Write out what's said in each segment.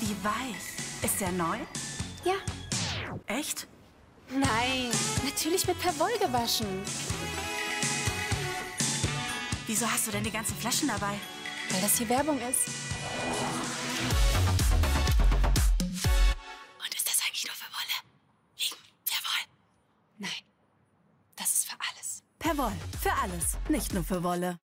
Wie weich. Ist der neu? Ja. Echt? Nein, natürlich mit Perwoll gewaschen. Wieso hast du denn die ganzen Flaschen dabei? Weil das hier Werbung ist. Und ist das eigentlich nur für Wolle? Wegen Perwoll. Nein, das ist für alles. Perwoll. Für alles. Nicht nur für Wolle.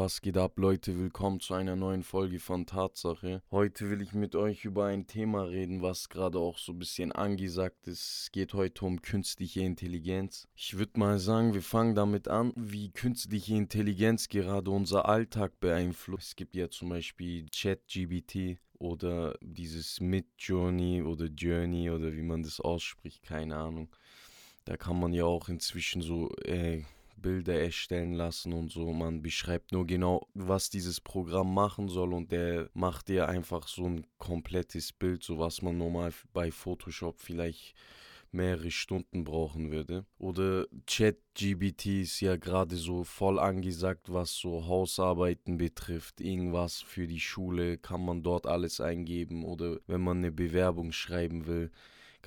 Was geht ab, Leute? Willkommen zu einer neuen Folge von Tatsache. Heute will ich mit euch über ein Thema reden, was gerade auch so ein bisschen angesagt ist. Es geht heute um künstliche Intelligenz. Ich würde mal sagen, wir fangen damit an, wie künstliche Intelligenz gerade unser Alltag beeinflusst. Es gibt ja zum Beispiel ChatGBT oder dieses Midjourney oder Journey oder wie man das ausspricht, keine Ahnung. Da kann man ja auch inzwischen so äh, Bilder erstellen lassen und so. Man beschreibt nur genau, was dieses Programm machen soll und der macht dir einfach so ein komplettes Bild, so was man normal bei Photoshop vielleicht mehrere Stunden brauchen würde. Oder ChatGBT ist ja gerade so voll angesagt, was so Hausarbeiten betrifft. Irgendwas für die Schule kann man dort alles eingeben oder wenn man eine Bewerbung schreiben will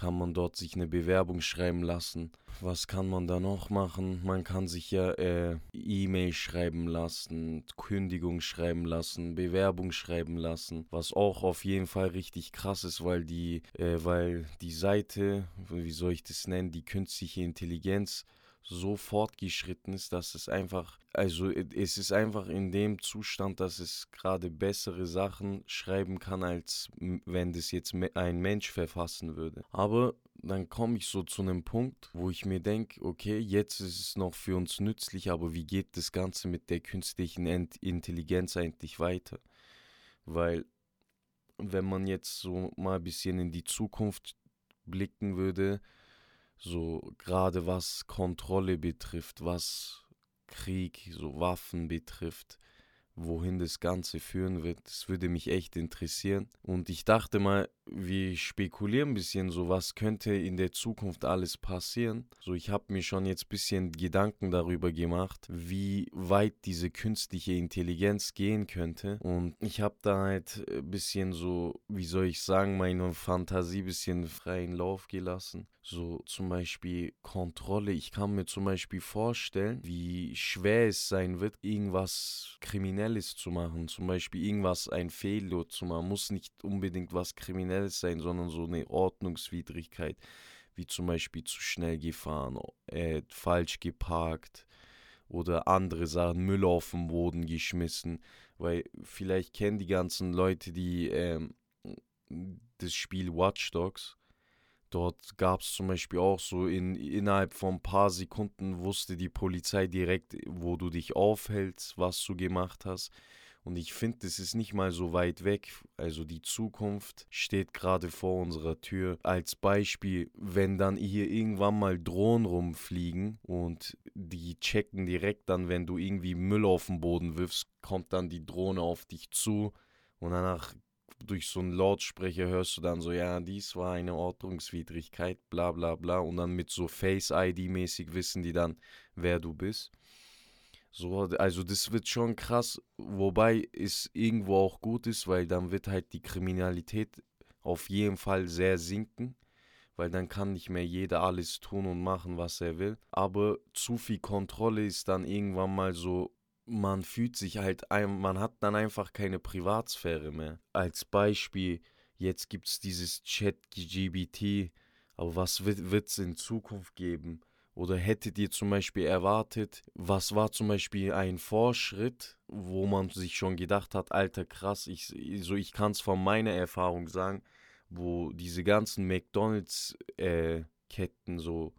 kann man dort sich eine Bewerbung schreiben lassen. Was kann man da noch machen? Man kann sich ja äh, E-Mail schreiben lassen, Kündigung schreiben lassen, Bewerbung schreiben lassen, was auch auf jeden Fall richtig krass ist, weil die, äh, weil die Seite, wie soll ich das nennen, die künstliche Intelligenz so fortgeschritten ist, dass es einfach, also es ist einfach in dem Zustand, dass es gerade bessere Sachen schreiben kann, als wenn das jetzt ein Mensch verfassen würde. Aber dann komme ich so zu einem Punkt, wo ich mir denke, okay, jetzt ist es noch für uns nützlich, aber wie geht das Ganze mit der künstlichen Intelligenz eigentlich weiter? Weil wenn man jetzt so mal ein bisschen in die Zukunft blicken würde, so gerade was Kontrolle betrifft, was Krieg, so Waffen betrifft, wohin das Ganze führen wird. Das würde mich echt interessieren. Und ich dachte mal, wir spekulieren ein bisschen so, was könnte in der Zukunft alles passieren. So, ich habe mir schon jetzt ein bisschen Gedanken darüber gemacht, wie weit diese künstliche Intelligenz gehen könnte. Und ich habe da halt ein bisschen so, wie soll ich sagen, meine Fantasie ein bisschen freien Lauf gelassen. So zum Beispiel Kontrolle. Ich kann mir zum Beispiel vorstellen, wie schwer es sein wird, irgendwas Kriminelles zu machen. Zum Beispiel irgendwas, ein Fehler zu machen. Muss nicht unbedingt was Kriminelles sein, sondern so eine Ordnungswidrigkeit. Wie zum Beispiel zu schnell gefahren, äh, falsch geparkt oder andere Sachen, Müll auf den Boden geschmissen. Weil vielleicht kennen die ganzen Leute, die ähm, das Spiel Watch Dogs Dort gab es zum Beispiel auch so, in, innerhalb von ein paar Sekunden wusste die Polizei direkt, wo du dich aufhältst, was du gemacht hast. Und ich finde, das ist nicht mal so weit weg. Also die Zukunft steht gerade vor unserer Tür. Als Beispiel, wenn dann hier irgendwann mal Drohnen rumfliegen und die checken direkt dann, wenn du irgendwie Müll auf den Boden wirfst, kommt dann die Drohne auf dich zu und danach durch so einen Lautsprecher hörst du dann so, ja, dies war eine Ordnungswidrigkeit, bla bla bla. Und dann mit so Face-ID-mäßig wissen die dann, wer du bist. So, also das wird schon krass, wobei es irgendwo auch gut ist, weil dann wird halt die Kriminalität auf jeden Fall sehr sinken, weil dann kann nicht mehr jeder alles tun und machen, was er will. Aber zu viel Kontrolle ist dann irgendwann mal so man fühlt sich halt, man hat dann einfach keine Privatsphäre mehr. Als Beispiel, jetzt gibt es dieses Chat-GBT, aber was wird es in Zukunft geben? Oder hättet ihr zum Beispiel erwartet, was war zum Beispiel ein Fortschritt, wo man sich schon gedacht hat, alter krass, ich, so ich kann es von meiner Erfahrung sagen, wo diese ganzen McDonalds-Ketten äh, so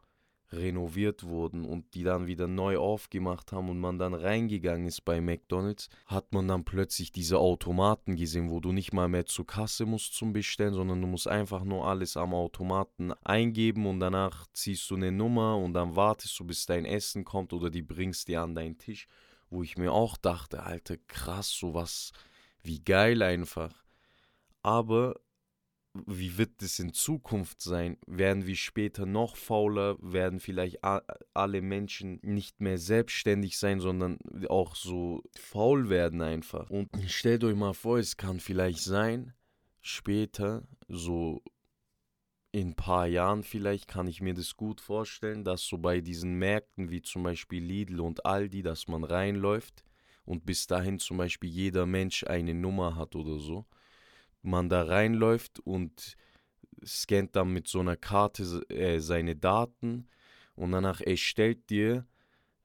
renoviert wurden und die dann wieder neu aufgemacht haben und man dann reingegangen ist bei McDonald's, hat man dann plötzlich diese Automaten gesehen, wo du nicht mal mehr zur Kasse musst zum Bestellen, sondern du musst einfach nur alles am Automaten eingeben und danach ziehst du eine Nummer und dann wartest du, bis dein Essen kommt oder die bringst dir an deinen Tisch, wo ich mir auch dachte, Alter, krass, sowas, wie geil einfach. Aber wie wird es in Zukunft sein? Werden wir später noch fauler? Werden vielleicht alle Menschen nicht mehr selbstständig sein, sondern auch so faul werden einfach? Und stellt euch mal vor, es kann vielleicht sein, später, so in ein paar Jahren vielleicht, kann ich mir das gut vorstellen, dass so bei diesen Märkten wie zum Beispiel Lidl und Aldi, dass man reinläuft und bis dahin zum Beispiel jeder Mensch eine Nummer hat oder so man da reinläuft und scannt dann mit so einer Karte äh, seine Daten und danach erstellt dir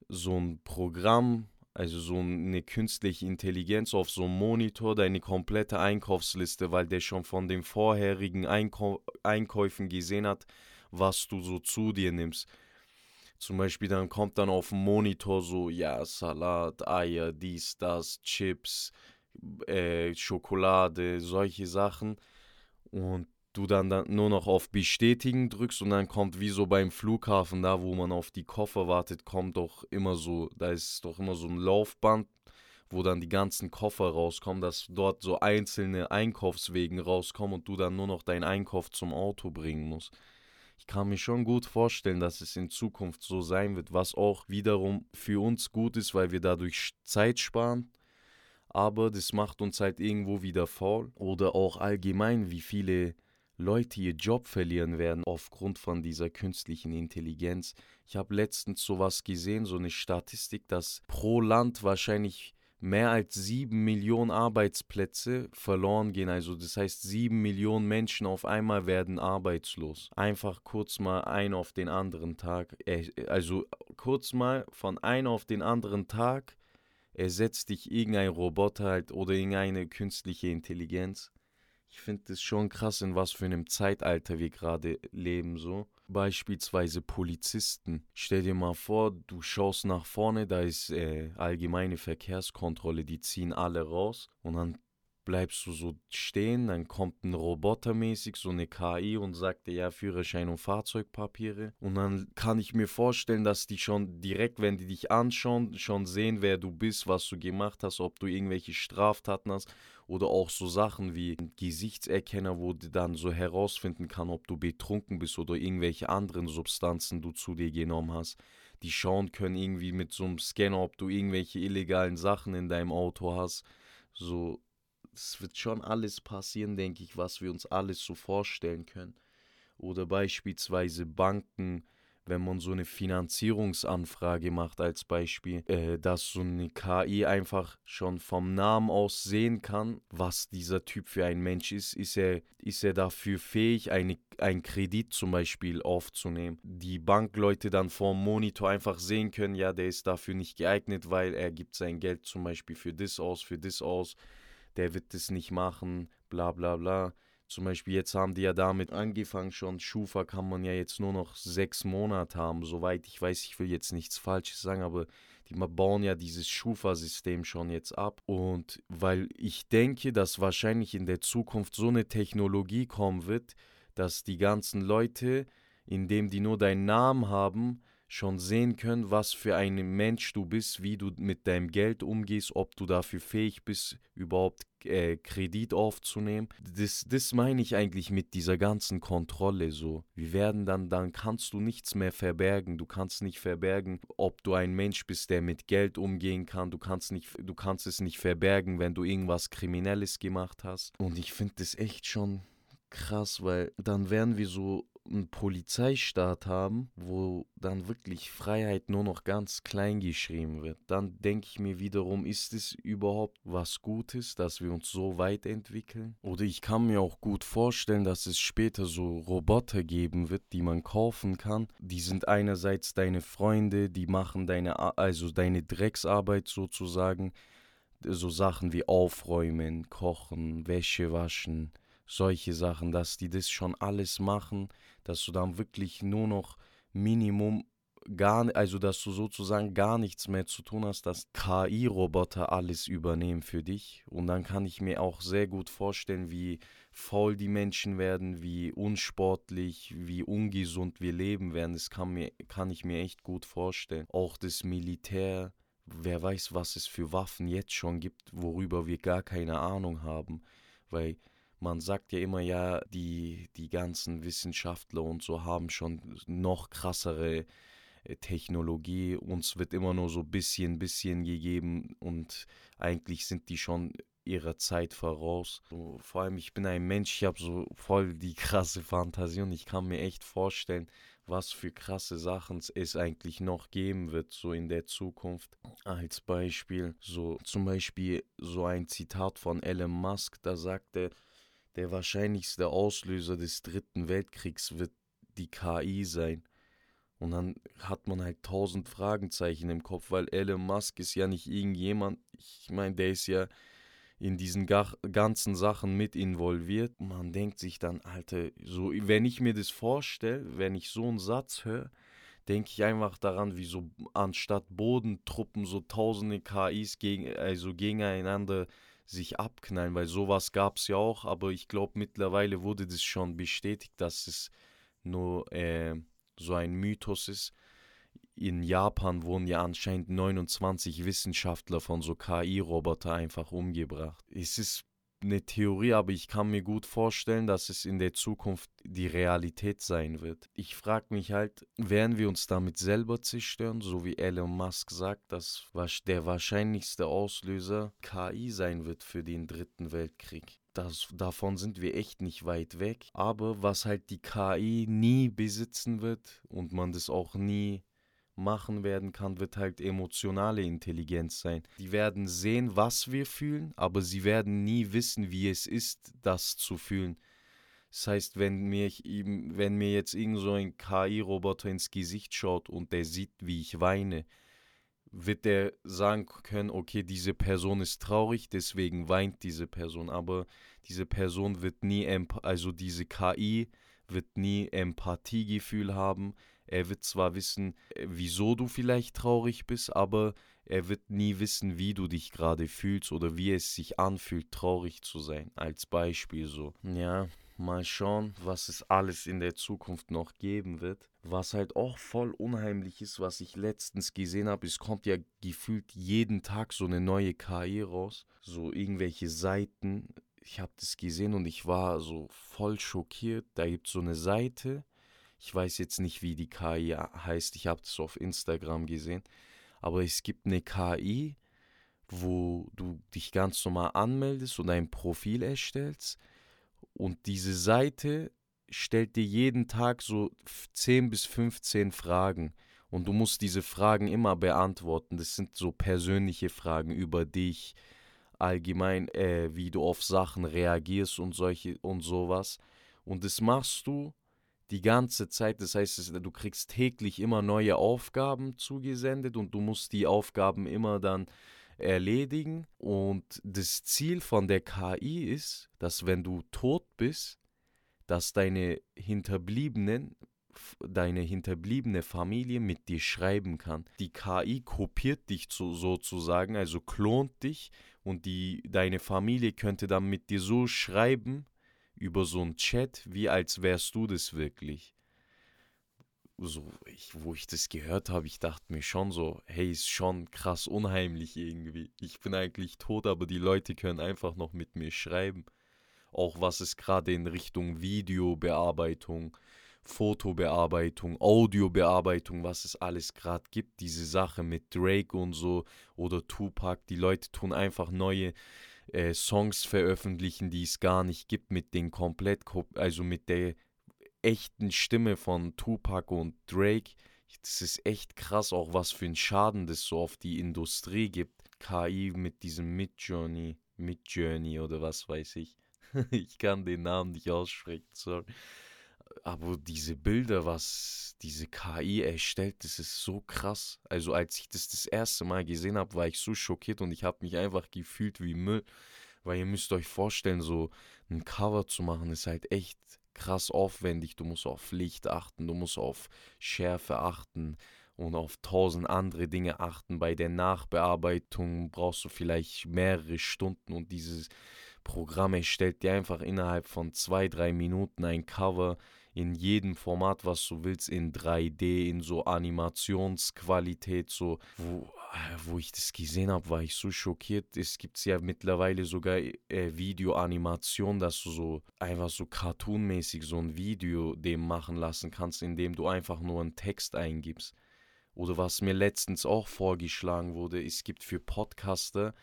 so ein Programm, also so eine künstliche Intelligenz auf so einem Monitor deine komplette Einkaufsliste, weil der schon von den vorherigen Einkau Einkäufen gesehen hat, was du so zu dir nimmst. Zum Beispiel dann kommt dann auf dem Monitor so, ja, Salat, Eier, dies, das, Chips, äh, Schokolade, solche Sachen. Und du dann, dann nur noch auf Bestätigen drückst und dann kommt wie so beim Flughafen, da wo man auf die Koffer wartet, kommt doch immer so, da ist doch immer so ein Laufband, wo dann die ganzen Koffer rauskommen, dass dort so einzelne Einkaufswegen rauskommen und du dann nur noch deinen Einkauf zum Auto bringen musst. Ich kann mir schon gut vorstellen, dass es in Zukunft so sein wird, was auch wiederum für uns gut ist, weil wir dadurch Zeit sparen aber das macht uns halt irgendwo wieder faul. Oder auch allgemein, wie viele Leute ihr Job verlieren werden aufgrund von dieser künstlichen Intelligenz. Ich habe letztens sowas gesehen, so eine Statistik, dass pro Land wahrscheinlich mehr als sieben Millionen Arbeitsplätze verloren gehen. Also das heißt, sieben Millionen Menschen auf einmal werden arbeitslos. Einfach kurz mal ein auf den anderen Tag. Äh, also kurz mal von einem auf den anderen Tag ersetzt dich irgendein Roboter halt oder irgendeine künstliche Intelligenz. Ich finde es schon krass, in was für einem Zeitalter wir gerade leben, so. Beispielsweise Polizisten. Stell dir mal vor, du schaust nach vorne, da ist äh, allgemeine Verkehrskontrolle, die ziehen alle raus und dann bleibst du so stehen, dann kommt ein Roboter mäßig, so eine KI und sagt dir, ja, Führerschein und Fahrzeugpapiere. Und dann kann ich mir vorstellen, dass die schon direkt, wenn die dich anschauen, schon sehen, wer du bist, was du gemacht hast, ob du irgendwelche Straftaten hast oder auch so Sachen wie Gesichtserkenner, wo die dann so herausfinden kann, ob du betrunken bist oder irgendwelche anderen Substanzen du zu dir genommen hast. Die schauen können irgendwie mit so einem Scanner, ob du irgendwelche illegalen Sachen in deinem Auto hast. So, es wird schon alles passieren, denke ich, was wir uns alles so vorstellen können. Oder beispielsweise Banken, wenn man so eine Finanzierungsanfrage macht als Beispiel, äh, dass so eine KI einfach schon vom Namen aus sehen kann, was dieser Typ für ein Mensch ist. Ist er, ist er dafür fähig, eine, einen Kredit zum Beispiel aufzunehmen? Die Bankleute dann vom Monitor einfach sehen können, ja, der ist dafür nicht geeignet, weil er gibt sein Geld zum Beispiel für das aus, für das aus der wird das nicht machen, bla bla bla. Zum Beispiel jetzt haben die ja damit angefangen schon, Schufa kann man ja jetzt nur noch sechs Monate haben, soweit ich weiß, ich will jetzt nichts Falsches sagen, aber die bauen ja dieses Schufa-System schon jetzt ab. Und weil ich denke, dass wahrscheinlich in der Zukunft so eine Technologie kommen wird, dass die ganzen Leute, indem die nur deinen Namen haben, schon sehen können, was für ein Mensch du bist, wie du mit deinem Geld umgehst, ob du dafür fähig bist, überhaupt äh, Kredit aufzunehmen. Das, das meine ich eigentlich mit dieser ganzen Kontrolle so. Wir werden dann, dann kannst du nichts mehr verbergen. Du kannst nicht verbergen, ob du ein Mensch bist, der mit Geld umgehen kann. Du kannst, nicht, du kannst es nicht verbergen, wenn du irgendwas Kriminelles gemacht hast. Und ich finde das echt schon krass, weil dann werden wir so einen Polizeistaat haben, wo dann wirklich Freiheit nur noch ganz klein geschrieben wird, dann denke ich mir wiederum, ist es überhaupt was Gutes, dass wir uns so weit entwickeln? Oder ich kann mir auch gut vorstellen, dass es später so Roboter geben wird, die man kaufen kann. Die sind einerseits deine Freunde, die machen deine, also deine Drecksarbeit sozusagen, so Sachen wie Aufräumen, Kochen, Wäsche waschen, solche Sachen, dass die das schon alles machen, dass du dann wirklich nur noch Minimum gar, also dass du sozusagen gar nichts mehr zu tun hast, dass KI-Roboter alles übernehmen für dich. Und dann kann ich mir auch sehr gut vorstellen, wie faul die Menschen werden, wie unsportlich, wie ungesund wir leben werden. Das kann, mir, kann ich mir echt gut vorstellen. Auch das Militär, wer weiß, was es für Waffen jetzt schon gibt, worüber wir gar keine Ahnung haben. Weil man sagt ja immer, ja, die, die ganzen Wissenschaftler und so haben schon noch krassere äh, Technologie. Uns wird immer nur so bisschen, bisschen gegeben und eigentlich sind die schon ihrer Zeit voraus. So, vor allem, ich bin ein Mensch, ich habe so voll die krasse Fantasie und ich kann mir echt vorstellen, was für krasse Sachen es eigentlich noch geben wird, so in der Zukunft. Als Beispiel, so zum Beispiel so ein Zitat von Elon Musk, da sagt er, der wahrscheinlichste Auslöser des Dritten Weltkriegs wird die KI sein. Und dann hat man halt tausend Fragezeichen im Kopf, weil Elon Musk ist ja nicht irgendjemand, ich meine, der ist ja in diesen ganzen Sachen mit involviert. Man denkt sich dann, Alter, so, wenn ich mir das vorstelle, wenn ich so einen Satz höre, denke ich einfach daran, wie so anstatt Bodentruppen so tausende KIs gegen, also gegeneinander sich abknallen, weil sowas gab es ja auch, aber ich glaube mittlerweile wurde das schon bestätigt, dass es nur äh, so ein Mythos ist in Japan wurden ja anscheinend 29 Wissenschaftler von so KI-Roboter einfach umgebracht. Es ist eine Theorie, aber ich kann mir gut vorstellen, dass es in der Zukunft die Realität sein wird. Ich frage mich halt, werden wir uns damit selber zerstören, so wie Elon Musk sagt, dass der wahrscheinlichste Auslöser KI sein wird für den dritten Weltkrieg. Das, davon sind wir echt nicht weit weg. Aber was halt die KI nie besitzen wird und man das auch nie machen werden kann, wird halt emotionale Intelligenz sein. Die werden sehen, was wir fühlen, aber sie werden nie wissen, wie es ist, das zu fühlen. Das heißt, wenn mir, wenn mir jetzt irgend so ein KI-Roboter ins Gesicht schaut und der sieht, wie ich weine, wird der sagen können, okay, diese Person ist traurig, deswegen weint diese Person. Aber diese Person wird nie, also diese KI wird nie Empathiegefühl haben, er wird zwar wissen, äh, wieso du vielleicht traurig bist, aber er wird nie wissen, wie du dich gerade fühlst oder wie es sich anfühlt, traurig zu sein. Als Beispiel so. Ja, mal schauen, was es alles in der Zukunft noch geben wird. Was halt auch voll unheimlich ist, was ich letztens gesehen habe, es kommt ja gefühlt jeden Tag so eine neue KI raus. So irgendwelche Seiten. Ich habe das gesehen und ich war so voll schockiert. Da gibt es so eine Seite ich weiß jetzt nicht, wie die KI heißt. Ich habe das auf Instagram gesehen. Aber es gibt eine KI, wo du dich ganz normal anmeldest und ein Profil erstellst. Und diese Seite stellt dir jeden Tag so 10 bis 15 Fragen. Und du musst diese Fragen immer beantworten. Das sind so persönliche Fragen über dich, allgemein, äh, wie du auf Sachen reagierst und solche und sowas. Und das machst du die ganze Zeit. Das heißt, du kriegst täglich immer neue Aufgaben zugesendet und du musst die Aufgaben immer dann erledigen. Und das Ziel von der KI ist, dass wenn du tot bist, dass deine Hinterbliebenen, deine hinterbliebene Familie mit dir schreiben kann. Die KI kopiert dich zu, sozusagen, also klont dich und die, deine Familie könnte dann mit dir so schreiben, über so einen Chat, wie als wärst du das wirklich. So, ich, wo ich das gehört habe, ich dachte mir schon so, hey, ist schon krass unheimlich irgendwie. Ich bin eigentlich tot, aber die Leute können einfach noch mit mir schreiben. Auch was es gerade in Richtung Videobearbeitung, Fotobearbeitung, Audiobearbeitung, was es alles gerade gibt, diese Sache mit Drake und so oder Tupac, die Leute tun einfach neue äh, Songs veröffentlichen, die es gar nicht gibt, mit den komplett, also mit der echten Stimme von Tupac und Drake. Das ist echt krass, auch was für einen Schaden das so auf die Industrie gibt. KI mit diesem Midjourney, Midjourney oder was weiß ich. ich kann den Namen nicht aussprechen, sorry aber diese Bilder, was diese KI erstellt, das ist so krass. Also als ich das das erste Mal gesehen habe, war ich so schockiert und ich habe mich einfach gefühlt wie Müll. Weil ihr müsst euch vorstellen, so ein Cover zu machen, ist halt echt krass aufwendig. Du musst auf Licht achten, du musst auf Schärfe achten und auf tausend andere Dinge achten. Bei der Nachbearbeitung brauchst du vielleicht mehrere Stunden und dieses Programm erstellt dir einfach innerhalb von zwei, drei Minuten ein Cover in jedem Format, was du willst, in 3D, in so Animationsqualität, so, wo, äh, wo ich das gesehen habe, war ich so schockiert. Es gibt ja mittlerweile sogar äh, Videoanimation, dass du so einfach so cartoonmäßig so ein Video dem machen lassen kannst, indem du einfach nur einen Text eingibst. Oder was mir letztens auch vorgeschlagen wurde, es gibt für Podcaster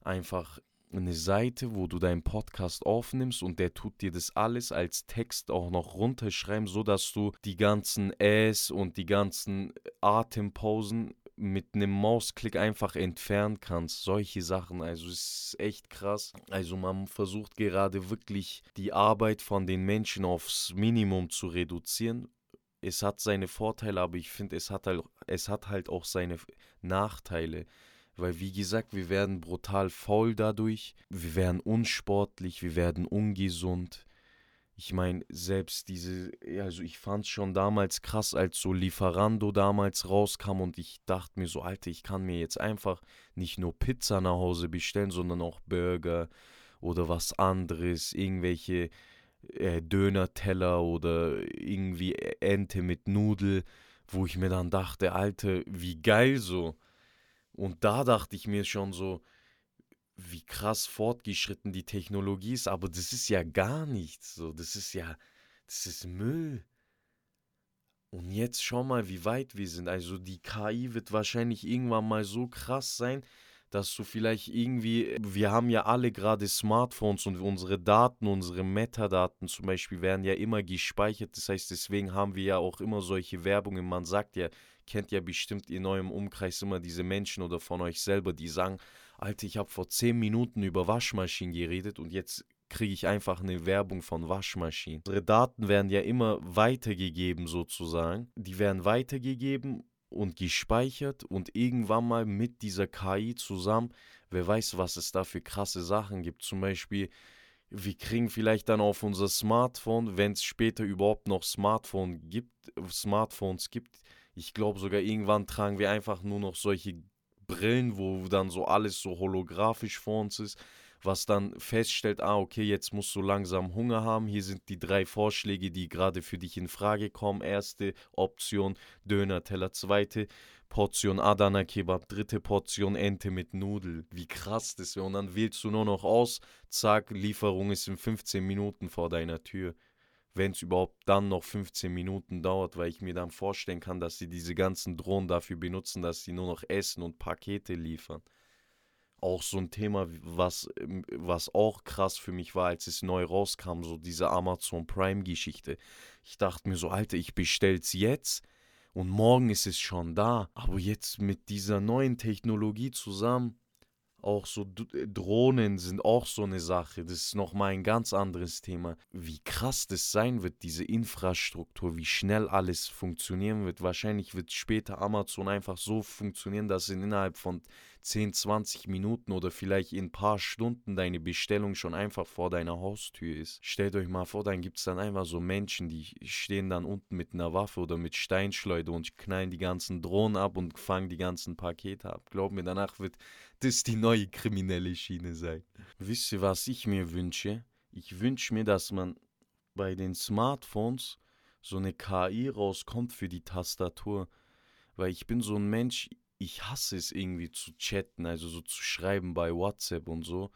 einfach eine Seite, wo du deinen Podcast aufnimmst und der tut dir das alles als Text auch noch runterschreiben, so dass du die ganzen Äs und die ganzen Atempausen mit einem Mausklick einfach entfernen kannst. Solche Sachen, also es ist echt krass. Also man versucht gerade wirklich die Arbeit von den Menschen aufs Minimum zu reduzieren. Es hat seine Vorteile, aber ich finde, es halt, es hat halt auch seine Nachteile. Weil, wie gesagt, wir werden brutal faul dadurch, wir werden unsportlich, wir werden ungesund. Ich meine, selbst diese, also ich fand es schon damals krass, als so Lieferando damals rauskam und ich dachte mir so, Alter, ich kann mir jetzt einfach nicht nur Pizza nach Hause bestellen, sondern auch Burger oder was anderes, irgendwelche äh, Döner-Teller oder irgendwie Ente mit Nudel, wo ich mir dann dachte, Alter, wie geil so. Und da dachte ich mir schon so, wie krass fortgeschritten die Technologie ist, aber das ist ja gar nichts. So, das ist ja, das ist Müll. Und jetzt schau mal, wie weit wir sind. Also die KI wird wahrscheinlich irgendwann mal so krass sein, dass du vielleicht irgendwie, wir haben ja alle gerade Smartphones und unsere Daten, unsere Metadaten zum Beispiel werden ja immer gespeichert. Das heißt, deswegen haben wir ja auch immer solche Werbungen. Man sagt ja, kennt ja bestimmt in eurem Umkreis immer diese Menschen oder von euch selber, die sagen, Alter, ich habe vor 10 Minuten über Waschmaschinen geredet und jetzt kriege ich einfach eine Werbung von Waschmaschinen. Unsere Daten werden ja immer weitergegeben sozusagen. Die werden weitergegeben und gespeichert und irgendwann mal mit dieser KI zusammen, wer weiß, was es da für krasse Sachen gibt. Zum Beispiel, wir kriegen vielleicht dann auf unser Smartphone, wenn es später überhaupt noch Smartphone gibt, Smartphones gibt, ich glaube sogar irgendwann tragen wir einfach nur noch solche Brillen, wo dann so alles so holographisch vor uns ist, was dann feststellt, ah, okay, jetzt musst du langsam Hunger haben. Hier sind die drei Vorschläge, die gerade für dich in Frage kommen. Erste Option Döner-Teller, zweite Portion Adana Kebab, dritte Portion Ente mit Nudel. Wie krass das wäre. Und dann wählst du nur noch aus, zack, Lieferung ist in 15 Minuten vor deiner Tür wenn es überhaupt dann noch 15 Minuten dauert, weil ich mir dann vorstellen kann, dass sie diese ganzen Drohnen dafür benutzen, dass sie nur noch Essen und Pakete liefern. Auch so ein Thema, was, ähm, was auch krass für mich war, als es neu rauskam, so diese Amazon Prime-Geschichte. Ich dachte mir so, Alter, ich bestell's jetzt und morgen ist es schon da. Aber jetzt mit dieser neuen Technologie zusammen, auch so äh, Drohnen sind auch so eine Sache. Das ist nochmal ein ganz anderes Thema. Wie krass das sein wird, diese Infrastruktur, wie schnell alles funktionieren wird. Wahrscheinlich wird später Amazon einfach so funktionieren, dass innerhalb von 10, 20 Minuten oder vielleicht in ein paar Stunden deine Bestellung schon einfach vor deiner Haustür ist. Stellt euch mal vor, dann gibt es dann einfach so Menschen, die stehen dann unten mit einer Waffe oder mit Steinschleuder und knallen die ganzen Drohnen ab und fangen die ganzen Pakete ab. Glaub mir, danach wird das die neue kriminelle Schiene sein. Wisst ihr, was ich mir wünsche? Ich wünsche mir, dass man bei den Smartphones so eine KI rauskommt für die Tastatur. Weil ich bin so ein Mensch, ich hasse es irgendwie zu chatten, also so zu schreiben bei WhatsApp und so.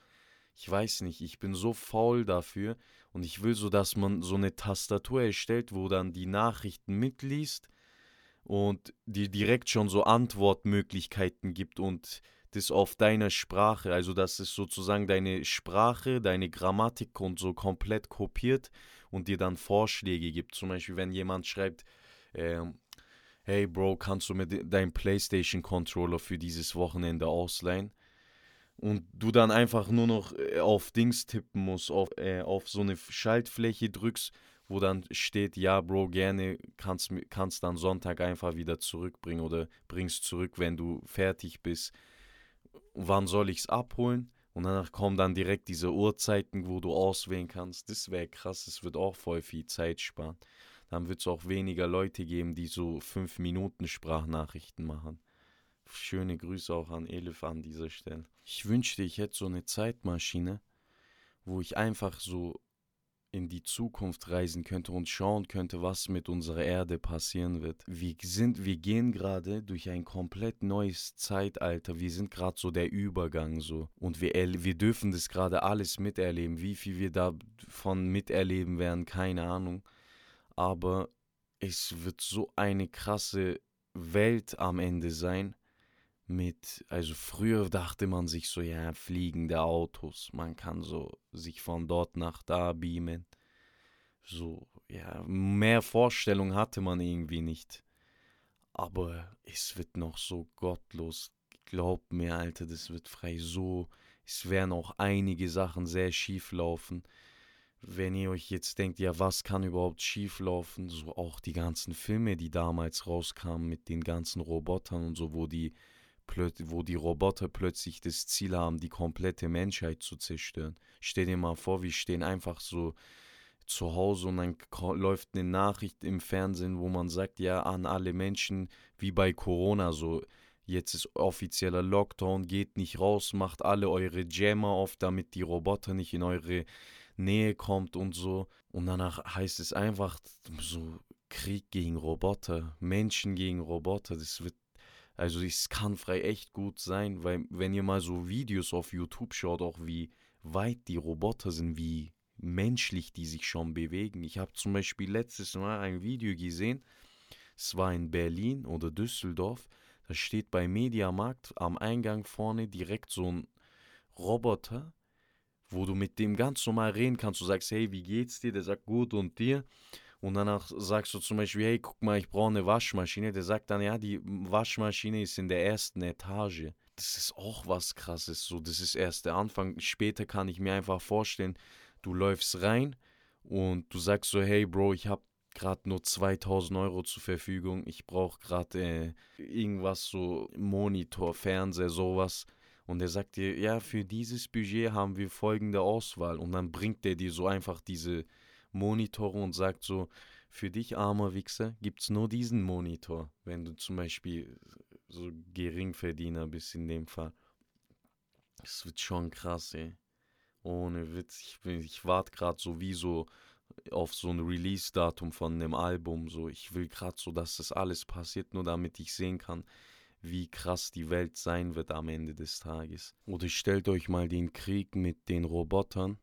Ich weiß nicht, ich bin so faul dafür und ich will so, dass man so eine Tastatur erstellt, wo dann die Nachrichten mitliest und die direkt schon so Antwortmöglichkeiten gibt und das auf deiner Sprache, also dass es sozusagen deine Sprache, deine Grammatik und so komplett kopiert und dir dann Vorschläge gibt. Zum Beispiel, wenn jemand schreibt, ähm, hey Bro, kannst du mir deinen PlayStation Controller für dieses Wochenende ausleihen? Und du dann einfach nur noch äh, auf Dings tippen musst, auf, äh, auf so eine Schaltfläche drückst, wo dann steht, ja Bro, gerne, kannst, kannst dann Sonntag einfach wieder zurückbringen oder bringst zurück, wenn du fertig bist. Wann soll ich es abholen? Und danach kommen dann direkt diese Uhrzeiten, wo du auswählen kannst. Das wäre krass, das wird auch voll viel Zeit sparen dann wird es auch weniger Leute geben, die so 5 Minuten Sprachnachrichten machen. Schöne Grüße auch an Elif an dieser Stelle. Ich wünschte, ich hätte so eine Zeitmaschine, wo ich einfach so in die Zukunft reisen könnte und schauen könnte, was mit unserer Erde passieren wird. Wir sind, wir gehen gerade durch ein komplett neues Zeitalter. Wir sind gerade so der Übergang so und wir, wir dürfen das gerade alles miterleben. Wie viel wir davon miterleben werden, keine Ahnung. Aber es wird so eine krasse Welt am Ende sein mit, also früher dachte man sich so, ja, fliegende Autos, man kann so sich von dort nach da beamen. So, ja, mehr Vorstellung hatte man irgendwie nicht. Aber es wird noch so gottlos. Glaub mir, Alter, das wird frei so. Es werden auch einige Sachen sehr schief laufen. Wenn ihr euch jetzt denkt, ja, was kann überhaupt schief laufen? So auch die ganzen Filme, die damals rauskamen mit den ganzen Robotern und so, wo die wo die Roboter plötzlich das Ziel haben, die komplette Menschheit zu zerstören. Stell dir mal vor, wir stehen einfach so zu Hause und dann läuft eine Nachricht im Fernsehen, wo man sagt, ja, an alle Menschen, wie bei Corona, so, jetzt ist offizieller Lockdown, geht nicht raus, macht alle eure Jammer auf, damit die Roboter nicht in eure Nähe kommt und so. Und danach heißt es einfach so Krieg gegen Roboter, Menschen gegen Roboter, das wird also es kann frei echt gut sein, weil wenn ihr mal so Videos auf YouTube schaut, auch wie weit die Roboter sind, wie menschlich die sich schon bewegen. Ich habe zum Beispiel letztes Mal ein Video gesehen, es war in Berlin oder Düsseldorf, da steht bei Mediamarkt am Eingang vorne direkt so ein Roboter, wo du mit dem ganz normal reden kannst. Du sagst, hey, wie geht's dir? Der sagt gut und dir und danach sagst du zum Beispiel, hey, guck mal, ich brauche eine Waschmaschine. Der sagt dann, ja, die Waschmaschine ist in der ersten Etage. Das ist auch was krasses. So, das ist erst der Anfang. Später kann ich mir einfach vorstellen, du läufst rein und du sagst so, hey Bro, ich habe gerade nur 2000 Euro zur Verfügung. Ich brauche gerade äh, irgendwas so Monitor, Fernseher, sowas. Und er sagt dir, ja, für dieses Budget haben wir folgende Auswahl. Und dann bringt er dir so einfach diese Monitore und sagt so, für dich armer Wichser gibt es nur diesen Monitor, wenn du zum Beispiel so Geringverdiener bist in dem Fall. Es wird schon krass, ey. Ohne Witz, ich, ich warte gerade so wie so auf so ein Release-Datum von einem Album. So, ich will gerade so, dass das alles passiert, nur damit ich sehen kann, wie krass die Welt sein wird am Ende des Tages. Oder stellt euch mal den Krieg mit den Robotern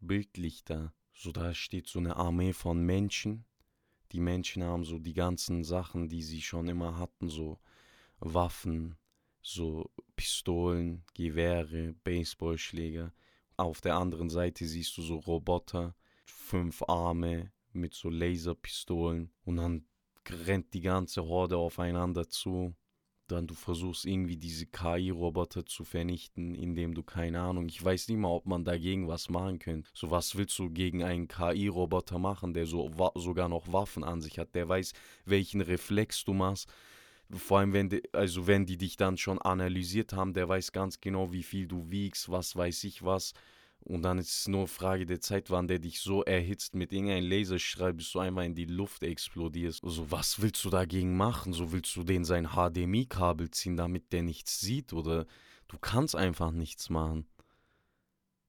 bildlich da. So, da steht so eine Armee von Menschen. Die Menschen haben so die ganzen Sachen, die sie schon immer hatten, so Waffen, so Pistolen, Gewehre, Baseballschläger. Auf der anderen Seite siehst du so Roboter, fünf Arme mit so Laserpistolen und dann rennt die ganze Horde aufeinander zu dann du versuchst irgendwie diese KI-Roboter zu vernichten, indem du keine Ahnung, ich weiß nicht mal, ob man dagegen was machen könnte. So was willst du gegen einen KI-Roboter machen, der so sogar noch Waffen an sich hat, der weiß, welchen Reflex du machst. Vor allem, wenn die, also wenn die dich dann schon analysiert haben, der weiß ganz genau, wie viel du wiegst, was weiß ich was. Und dann ist es nur Frage der Zeit, wann der dich so erhitzt mit irgendeinem Laserstrahl, bis du einmal in die Luft explodierst. Also, was willst du dagegen machen? So willst du den sein HDMI-Kabel ziehen, damit der nichts sieht? Oder du kannst einfach nichts machen.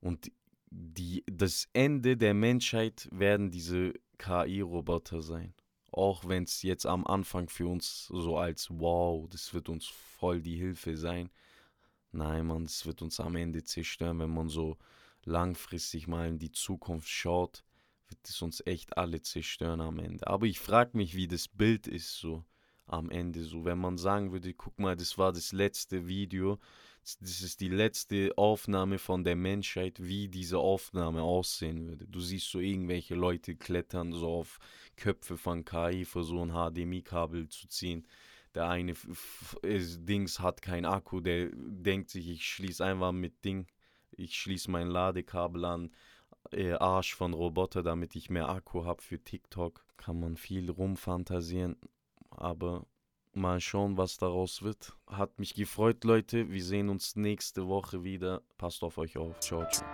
Und die, das Ende der Menschheit werden diese KI-Roboter sein. Auch wenn es jetzt am Anfang für uns so als wow, das wird uns voll die Hilfe sein. Nein, man, es wird uns am Ende zerstören, wenn man so langfristig mal in die Zukunft schaut, wird es uns echt alle zerstören am Ende. Aber ich frage mich, wie das Bild ist so am Ende. So, wenn man sagen würde, guck mal, das war das letzte Video, das ist die letzte Aufnahme von der Menschheit, wie diese Aufnahme aussehen würde. Du siehst so irgendwelche Leute klettern so auf Köpfe von KI, versuchen HDMI-Kabel zu ziehen. Der eine Dings hat kein Akku, der denkt sich, ich schließe einfach mit Ding ich schließe mein Ladekabel an, äh, Arsch von Roboter, damit ich mehr Akku habe für TikTok. Kann man viel rumfantasieren, aber mal schauen, was daraus wird. Hat mich gefreut, Leute. Wir sehen uns nächste Woche wieder. Passt auf euch auf. Ciao, ciao.